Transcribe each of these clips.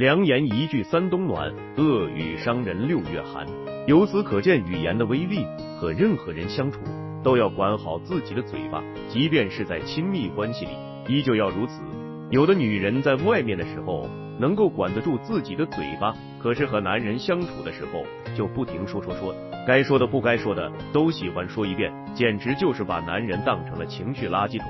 良言一句三冬暖，恶语伤人六月寒。由此可见语言的威力，和任何人相处都要管好自己的嘴巴，即便是在亲密关系里，依旧要如此。有的女人在外面的时候能够管得住自己的嘴巴，可是和男人相处的时候就不停说说说，该说的不该说的都喜欢说一遍，简直就是把男人当成了情绪垃圾桶。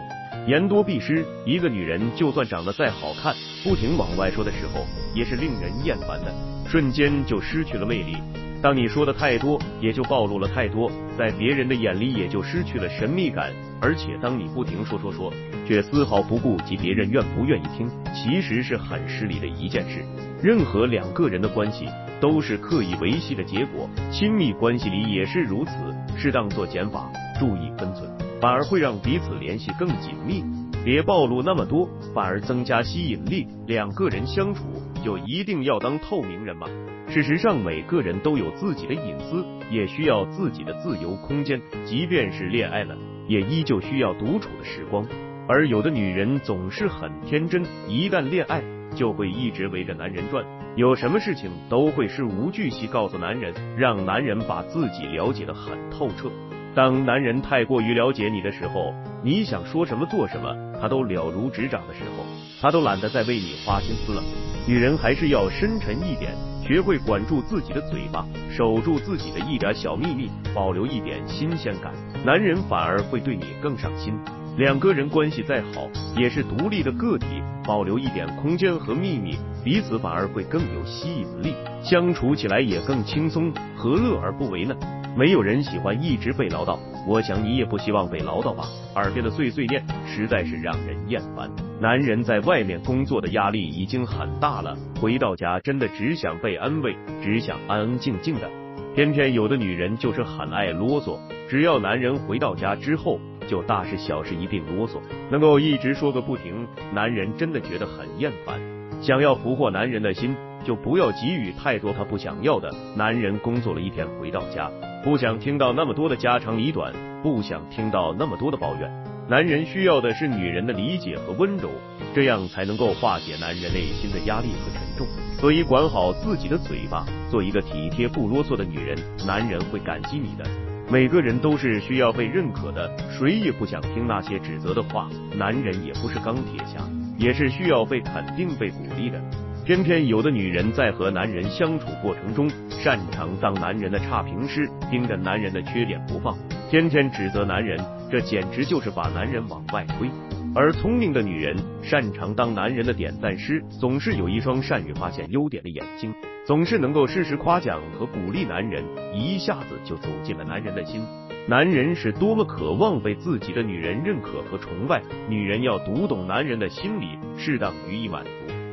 言多必失，一个女人就算长得再好看，不停往外说的时候，也是令人厌烦的，瞬间就失去了魅力。当你说的太多，也就暴露了太多，在别人的眼里也就失去了神秘感。而且，当你不停说说说，却丝毫不顾及别人愿不愿意听，其实是很失礼的一件事。任何两个人的关系都是刻意维系的结果，亲密关系里也是如此。适当做减法，注意分寸，反而会让彼此联系更紧密。别暴露那么多，反而增加吸引力。两个人相处，就一定要当透明人吗？事实上，每个人都有自己的隐私，也需要自己的自由空间。即便是恋爱了，也依旧需要独处的时光。而有的女人总是很天真，一旦恋爱，就会一直围着男人转，有什么事情都会事无巨细告诉男人，让男人把自己了解的很透彻。当男人太过于了解你的时候，你想说什么做什么，他都了如指掌的时候，他都懒得再为你花心思了。女人还是要深沉一点。学会管住自己的嘴巴，守住自己的一点小秘密，保留一点新鲜感，男人反而会对你更上心。两个人关系再好，也是独立的个体，保留一点空间和秘密，彼此反而会更有吸引力，相处起来也更轻松，何乐而不为呢？没有人喜欢一直被唠叨，我想你也不希望被唠叨吧。耳边的碎碎念实在是让人厌烦。男人在外面工作的压力已经很大了，回到家真的只想被安慰，只想安安静静的。偏偏有的女人就是很爱啰嗦，只要男人回到家之后，就大事小事一并啰嗦，能够一直说个不停，男人真的觉得很厌烦。想要俘获男人的心，就不要给予太多他不想要的。男人工作了一天回到家。不想听到那么多的家长里短，不想听到那么多的抱怨。男人需要的是女人的理解和温柔，这样才能够化解男人内心的压力和沉重。所以管好自己的嘴巴，做一个体贴不啰嗦的女人，男人会感激你的。每个人都是需要被认可的，谁也不想听那些指责的话。男人也不是钢铁侠，也是需要被肯定、被鼓励的。偏偏有的女人在和男人相处过程中，擅长当男人的差评师，盯着男人的缺点不放，天天指责男人，这简直就是把男人往外推。而聪明的女人擅长当男人的点赞师，总是有一双善于发现优点的眼睛，总是能够适时夸奖和鼓励男人，一下子就走进了男人的心。男人是多么渴望被自己的女人认可和崇拜，女人要读懂男人的心理，适当予以满足。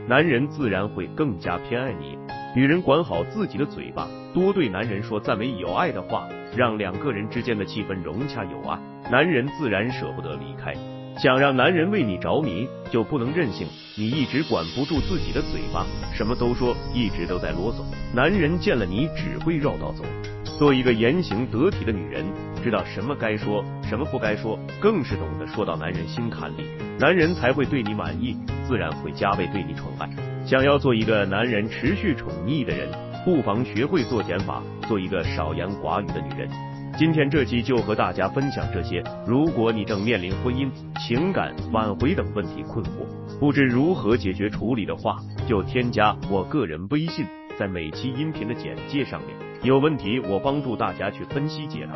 男人自然会更加偏爱你。女人管好自己的嘴巴，多对男人说赞美有爱的话，让两个人之间的气氛融洽有爱，男人自然舍不得离开。想让男人为你着迷，就不能任性。你一直管不住自己的嘴巴，什么都说，一直都在啰嗦，男人见了你只会绕道走。做一个言行得体的女人，知道什么该说，什么不该说，更是懂得说到男人心坎里，男人才会对你满意。自然会加倍对你宠爱。想要做一个男人持续宠溺的人，不妨学会做减法，做一个少言寡语的女人。今天这期就和大家分享这些。如果你正面临婚姻、情感挽回等问题困惑，不知如何解决处理的话，就添加我个人微信，在每期音频的简介上面。有问题我帮助大家去分析解答。